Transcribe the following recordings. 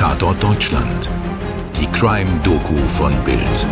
Tatort Deutschland. Die Crime-Doku von Bild.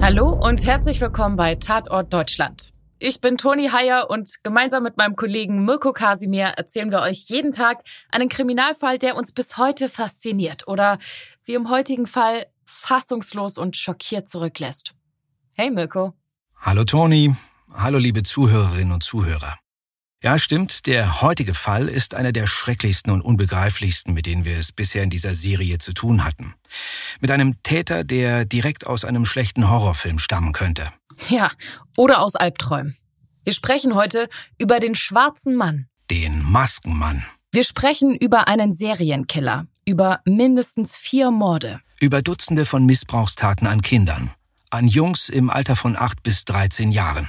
Hallo und herzlich willkommen bei Tatort Deutschland. Ich bin Toni Heyer und gemeinsam mit meinem Kollegen Mirko Kasimir erzählen wir euch jeden Tag einen Kriminalfall, der uns bis heute fasziniert oder wie im heutigen Fall fassungslos und schockiert zurücklässt. Hey Mirko. Hallo Toni. Hallo liebe Zuhörerinnen und Zuhörer. Ja, stimmt, der heutige Fall ist einer der schrecklichsten und unbegreiflichsten, mit denen wir es bisher in dieser Serie zu tun hatten. Mit einem Täter, der direkt aus einem schlechten Horrorfilm stammen könnte. Ja, oder aus Albträumen. Wir sprechen heute über den schwarzen Mann. Den Maskenmann. Wir sprechen über einen Serienkiller, über mindestens vier Morde. Über Dutzende von Missbrauchstaten an Kindern. An Jungs im Alter von acht bis 13 Jahren.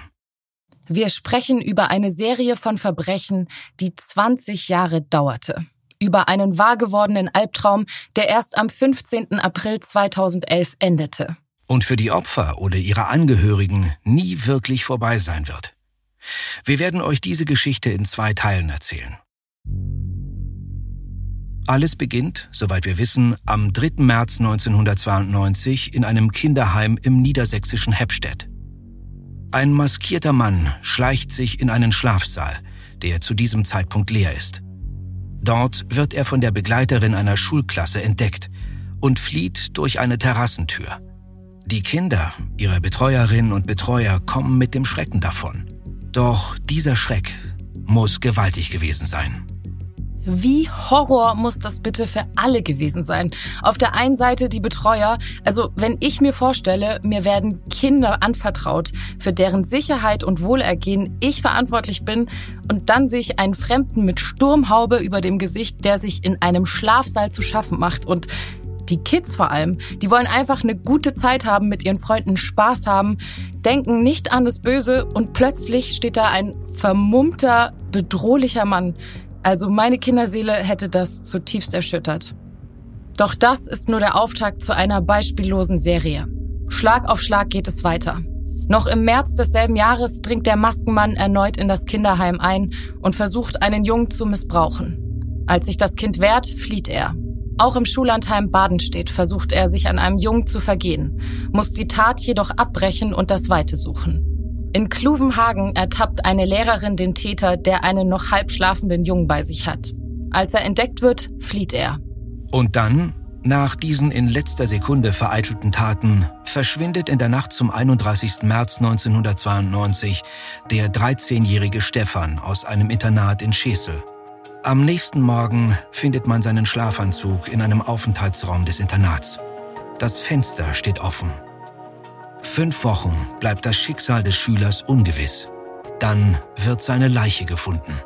Wir sprechen über eine Serie von Verbrechen, die 20 Jahre dauerte. Über einen wahrgewordenen Albtraum, der erst am 15. April 2011 endete. Und für die Opfer oder ihre Angehörigen nie wirklich vorbei sein wird. Wir werden euch diese Geschichte in zwei Teilen erzählen. Alles beginnt, soweit wir wissen, am 3. März 1992 in einem Kinderheim im niedersächsischen Heppstedt. Ein maskierter Mann schleicht sich in einen Schlafsaal, der zu diesem Zeitpunkt leer ist. Dort wird er von der Begleiterin einer Schulklasse entdeckt und flieht durch eine Terrassentür. Die Kinder, ihre Betreuerinnen und Betreuer kommen mit dem Schrecken davon. Doch dieser Schreck muss gewaltig gewesen sein. Wie Horror muss das bitte für alle gewesen sein? Auf der einen Seite die Betreuer, also wenn ich mir vorstelle, mir werden Kinder anvertraut, für deren Sicherheit und Wohlergehen ich verantwortlich bin, und dann sehe ich einen Fremden mit Sturmhaube über dem Gesicht, der sich in einem Schlafsaal zu schaffen macht und die Kids vor allem, die wollen einfach eine gute Zeit haben, mit ihren Freunden Spaß haben, denken nicht an das Böse und plötzlich steht da ein vermummter, bedrohlicher Mann, also meine Kinderseele hätte das zutiefst erschüttert. Doch das ist nur der Auftakt zu einer beispiellosen Serie. Schlag auf Schlag geht es weiter. Noch im März desselben Jahres dringt der Maskenmann erneut in das Kinderheim ein und versucht, einen Jungen zu missbrauchen. Als sich das Kind wehrt, flieht er. Auch im Schullandheim Badenstedt versucht er, sich an einem Jungen zu vergehen, muss die Tat jedoch abbrechen und das Weite suchen. In Kluvenhagen ertappt eine Lehrerin den Täter, der einen noch halb schlafenden Jungen bei sich hat. Als er entdeckt wird, flieht er. Und dann, nach diesen in letzter Sekunde vereitelten Taten, verschwindet in der Nacht zum 31. März 1992 der 13-jährige Stefan aus einem Internat in Schesel. Am nächsten Morgen findet man seinen Schlafanzug in einem Aufenthaltsraum des Internats. Das Fenster steht offen. Fünf Wochen bleibt das Schicksal des Schülers ungewiss. Dann wird seine Leiche gefunden.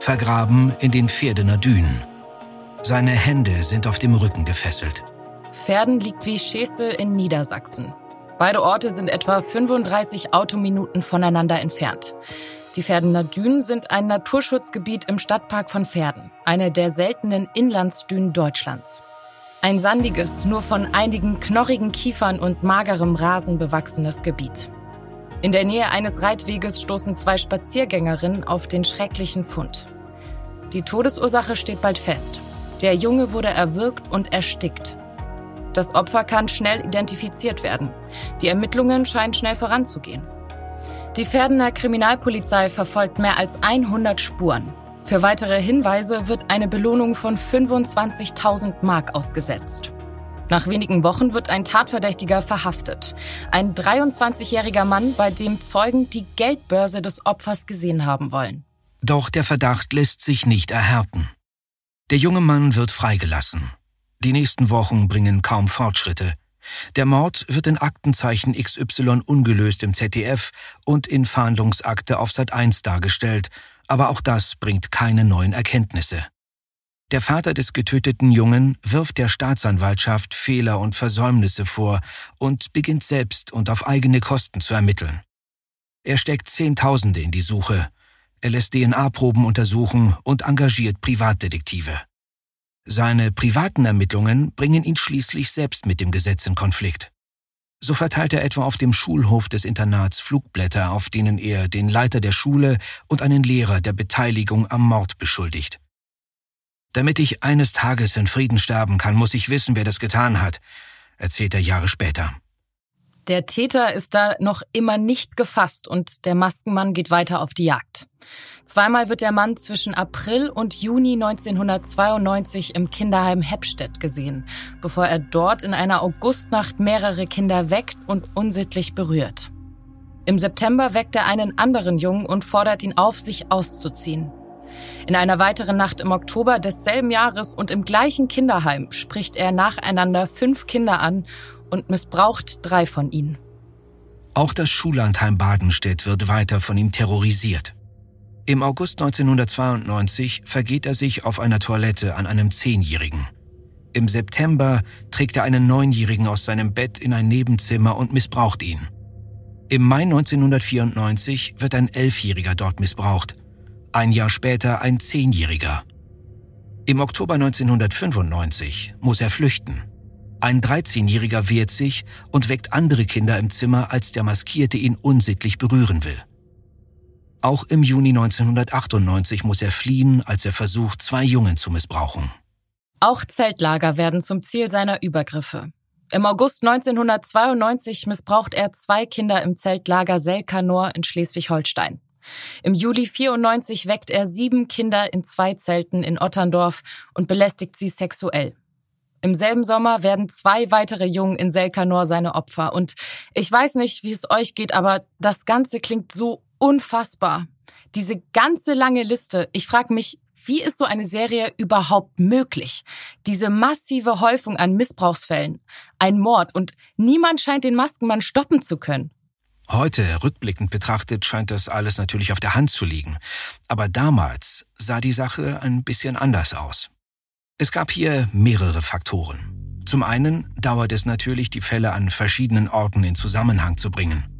Vergraben in den Pferdener Dünen. Seine Hände sind auf dem Rücken gefesselt. Pferden liegt wie Schesel in Niedersachsen. Beide Orte sind etwa 35 Autominuten voneinander entfernt. Die Pferdener Dünen sind ein Naturschutzgebiet im Stadtpark von Pferden, eine der seltenen Inlandsdünen Deutschlands. Ein sandiges, nur von einigen knorrigen Kiefern und magerem Rasen bewachsenes Gebiet. In der Nähe eines Reitweges stoßen zwei Spaziergängerinnen auf den schrecklichen Fund. Die Todesursache steht bald fest. Der Junge wurde erwürgt und erstickt. Das Opfer kann schnell identifiziert werden. Die Ermittlungen scheinen schnell voranzugehen. Die Pferdener Kriminalpolizei verfolgt mehr als 100 Spuren. Für weitere Hinweise wird eine Belohnung von 25.000 Mark ausgesetzt. Nach wenigen Wochen wird ein Tatverdächtiger verhaftet. Ein 23-jähriger Mann, bei dem Zeugen die Geldbörse des Opfers gesehen haben wollen. Doch der Verdacht lässt sich nicht erhärten. Der junge Mann wird freigelassen. Die nächsten Wochen bringen kaum Fortschritte. Der Mord wird in Aktenzeichen XY ungelöst im ZDF und in Fahndungsakte auf Sat 1 dargestellt aber auch das bringt keine neuen Erkenntnisse. Der Vater des getöteten Jungen wirft der Staatsanwaltschaft Fehler und Versäumnisse vor und beginnt selbst und auf eigene Kosten zu ermitteln. Er steckt Zehntausende in die Suche, er lässt DNA-Proben untersuchen und engagiert Privatdetektive. Seine privaten Ermittlungen bringen ihn schließlich selbst mit dem Gesetz in Konflikt. So verteilt er etwa auf dem Schulhof des Internats Flugblätter, auf denen er den Leiter der Schule und einen Lehrer der Beteiligung am Mord beschuldigt. Damit ich eines Tages in Frieden sterben kann, muss ich wissen, wer das getan hat, erzählt er Jahre später. Der Täter ist da noch immer nicht gefasst und der Maskenmann geht weiter auf die Jagd. Zweimal wird der Mann zwischen April und Juni 1992 im Kinderheim Heppstedt gesehen, bevor er dort in einer Augustnacht mehrere Kinder weckt und unsittlich berührt. Im September weckt er einen anderen Jungen und fordert ihn auf, sich auszuziehen. In einer weiteren Nacht im Oktober desselben Jahres und im gleichen Kinderheim spricht er nacheinander fünf Kinder an und missbraucht drei von ihnen. Auch das Schullandheim Badenstedt wird weiter von ihm terrorisiert. Im August 1992 vergeht er sich auf einer Toilette an einem Zehnjährigen. Im September trägt er einen Neunjährigen aus seinem Bett in ein Nebenzimmer und missbraucht ihn. Im Mai 1994 wird ein Elfjähriger dort missbraucht. Ein Jahr später ein Zehnjähriger. Im Oktober 1995 muss er flüchten. Ein 13-Jähriger wehrt sich und weckt andere Kinder im Zimmer, als der Maskierte ihn unsittlich berühren will. Auch im Juni 1998 muss er fliehen, als er versucht, zwei Jungen zu missbrauchen. Auch Zeltlager werden zum Ziel seiner Übergriffe. Im August 1992 missbraucht er zwei Kinder im Zeltlager Selkanor in Schleswig-Holstein. Im Juli 94 weckt er sieben Kinder in zwei Zelten in Otterndorf und belästigt sie sexuell. Im selben Sommer werden zwei weitere Jungen in Selkanor seine Opfer. Und ich weiß nicht, wie es euch geht, aber das Ganze klingt so unfassbar. Diese ganze lange Liste. Ich frage mich, wie ist so eine Serie überhaupt möglich? Diese massive Häufung an Missbrauchsfällen, ein Mord und niemand scheint den Maskenmann stoppen zu können. Heute, rückblickend betrachtet, scheint das alles natürlich auf der Hand zu liegen. Aber damals sah die Sache ein bisschen anders aus. Es gab hier mehrere Faktoren. Zum einen dauert es natürlich, die Fälle an verschiedenen Orten in Zusammenhang zu bringen.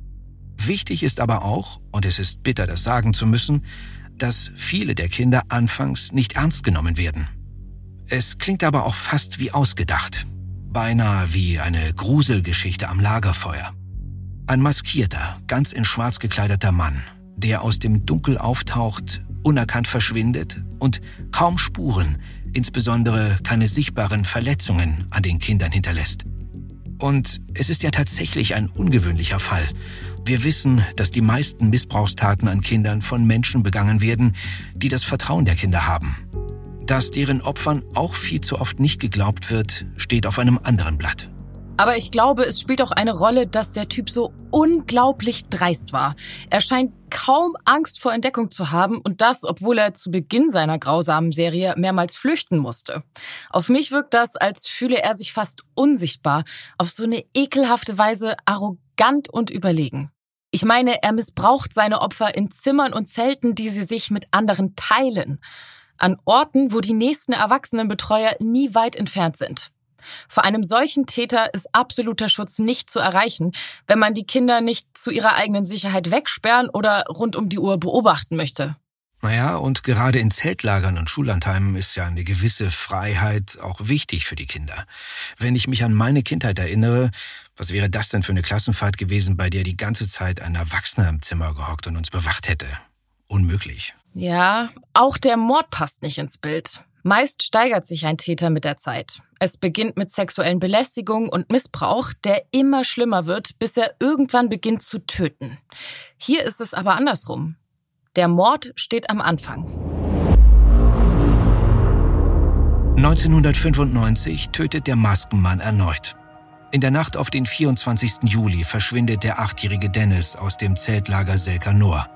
Wichtig ist aber auch, und es ist bitter, das sagen zu müssen, dass viele der Kinder anfangs nicht ernst genommen werden. Es klingt aber auch fast wie ausgedacht, beinahe wie eine Gruselgeschichte am Lagerfeuer. Ein maskierter, ganz in schwarz gekleideter Mann, der aus dem Dunkel auftaucht, unerkannt verschwindet und kaum Spuren, insbesondere keine sichtbaren Verletzungen an den Kindern hinterlässt. Und es ist ja tatsächlich ein ungewöhnlicher Fall, wir wissen, dass die meisten Missbrauchstaten an Kindern von Menschen begangen werden, die das Vertrauen der Kinder haben. Dass deren Opfern auch viel zu oft nicht geglaubt wird, steht auf einem anderen Blatt. Aber ich glaube, es spielt auch eine Rolle, dass der Typ so unglaublich dreist war. Er scheint kaum Angst vor Entdeckung zu haben und das, obwohl er zu Beginn seiner grausamen Serie mehrmals flüchten musste. Auf mich wirkt das, als fühle er sich fast unsichtbar, auf so eine ekelhafte Weise arrogant und überlegen. Ich meine, er missbraucht seine Opfer in Zimmern und Zelten, die sie sich mit anderen teilen. An Orten, wo die nächsten Erwachsenenbetreuer nie weit entfernt sind. Vor einem solchen Täter ist absoluter Schutz nicht zu erreichen, wenn man die Kinder nicht zu ihrer eigenen Sicherheit wegsperren oder rund um die Uhr beobachten möchte. Naja, und gerade in Zeltlagern und Schullandheimen ist ja eine gewisse Freiheit auch wichtig für die Kinder. Wenn ich mich an meine Kindheit erinnere, was wäre das denn für eine Klassenfahrt gewesen, bei der die ganze Zeit ein Erwachsener im Zimmer gehockt und uns bewacht hätte? Unmöglich. Ja, auch der Mord passt nicht ins Bild. Meist steigert sich ein Täter mit der Zeit. Es beginnt mit sexuellen Belästigungen und Missbrauch, der immer schlimmer wird, bis er irgendwann beginnt zu töten. Hier ist es aber andersrum. Der Mord steht am Anfang. 1995 tötet der Maskenmann erneut. In der Nacht auf den 24. Juli verschwindet der achtjährige Dennis aus dem Zeltlager Selkanor.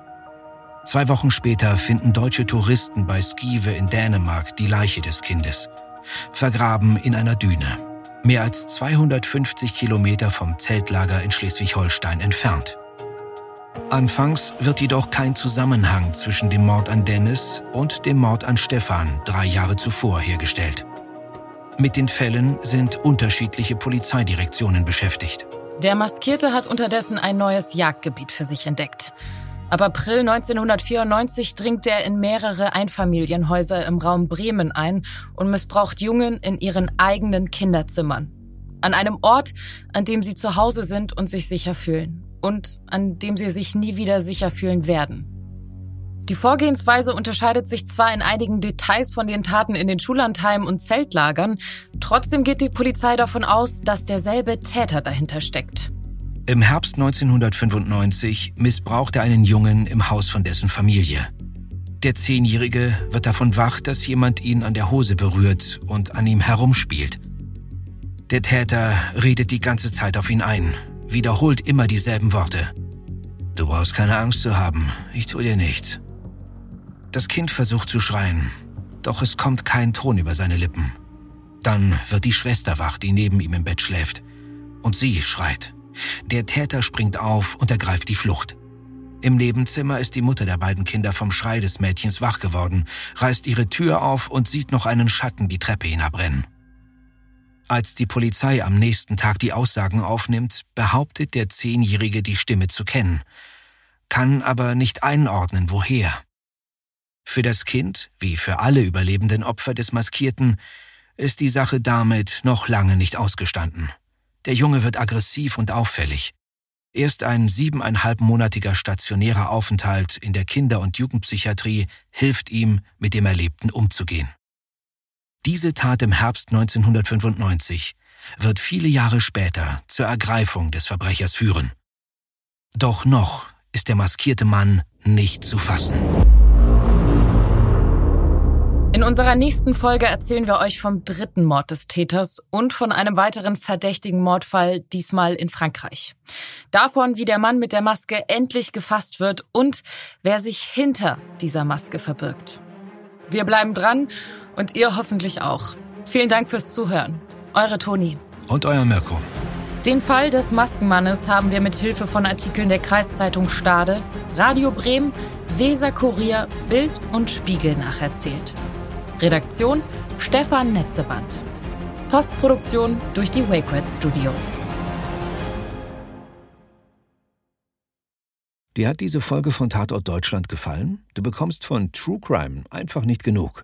Zwei Wochen später finden deutsche Touristen bei Skive in Dänemark die Leiche des Kindes, vergraben in einer Düne, mehr als 250 Kilometer vom Zeltlager in Schleswig-Holstein entfernt. Anfangs wird jedoch kein Zusammenhang zwischen dem Mord an Dennis und dem Mord an Stefan drei Jahre zuvor hergestellt. Mit den Fällen sind unterschiedliche Polizeidirektionen beschäftigt. Der Maskierte hat unterdessen ein neues Jagdgebiet für sich entdeckt. Ab April 1994 dringt er in mehrere Einfamilienhäuser im Raum Bremen ein und missbraucht Jungen in ihren eigenen Kinderzimmern. An einem Ort, an dem sie zu Hause sind und sich sicher fühlen. Und an dem sie sich nie wieder sicher fühlen werden. Die Vorgehensweise unterscheidet sich zwar in einigen Details von den Taten in den Schullandheimen und Zeltlagern, trotzdem geht die Polizei davon aus, dass derselbe Täter dahinter steckt. Im Herbst 1995 missbraucht er einen Jungen im Haus von dessen Familie. Der Zehnjährige wird davon wach, dass jemand ihn an der Hose berührt und an ihm herumspielt. Der Täter redet die ganze Zeit auf ihn ein, wiederholt immer dieselben Worte. Du brauchst keine Angst zu haben, ich tue dir nichts. Das Kind versucht zu schreien, doch es kommt kein Ton über seine Lippen. Dann wird die Schwester wach, die neben ihm im Bett schläft, und sie schreit. Der Täter springt auf und ergreift die Flucht. Im Nebenzimmer ist die Mutter der beiden Kinder vom Schrei des Mädchens wach geworden, reißt ihre Tür auf und sieht noch einen Schatten die Treppe hinabrennen. Als die Polizei am nächsten Tag die Aussagen aufnimmt, behauptet der Zehnjährige die Stimme zu kennen, kann aber nicht einordnen, woher. Für das Kind, wie für alle überlebenden Opfer des Maskierten, ist die Sache damit noch lange nicht ausgestanden. Der Junge wird aggressiv und auffällig. Erst ein siebeneinhalbmonatiger stationärer Aufenthalt in der Kinder- und Jugendpsychiatrie hilft ihm, mit dem Erlebten umzugehen. Diese Tat im Herbst 1995 wird viele Jahre später zur Ergreifung des Verbrechers führen. Doch noch ist der maskierte Mann nicht zu fassen. In unserer nächsten Folge erzählen wir euch vom dritten Mord des Täters und von einem weiteren verdächtigen Mordfall, diesmal in Frankreich. Davon, wie der Mann mit der Maske endlich gefasst wird und wer sich hinter dieser Maske verbirgt. Wir bleiben dran und ihr hoffentlich auch. Vielen Dank fürs Zuhören. Eure Toni. Und euer Mirko. Den Fall des Maskenmannes haben wir mit Hilfe von Artikeln der Kreiszeitung Stade, Radio Bremen, Weser Kurier, Bild und Spiegel nacherzählt. Redaktion Stefan Netzeband. Postproduktion durch die WakeRed Studios. Dir hat diese Folge von Tatort Deutschland gefallen? Du bekommst von True Crime einfach nicht genug.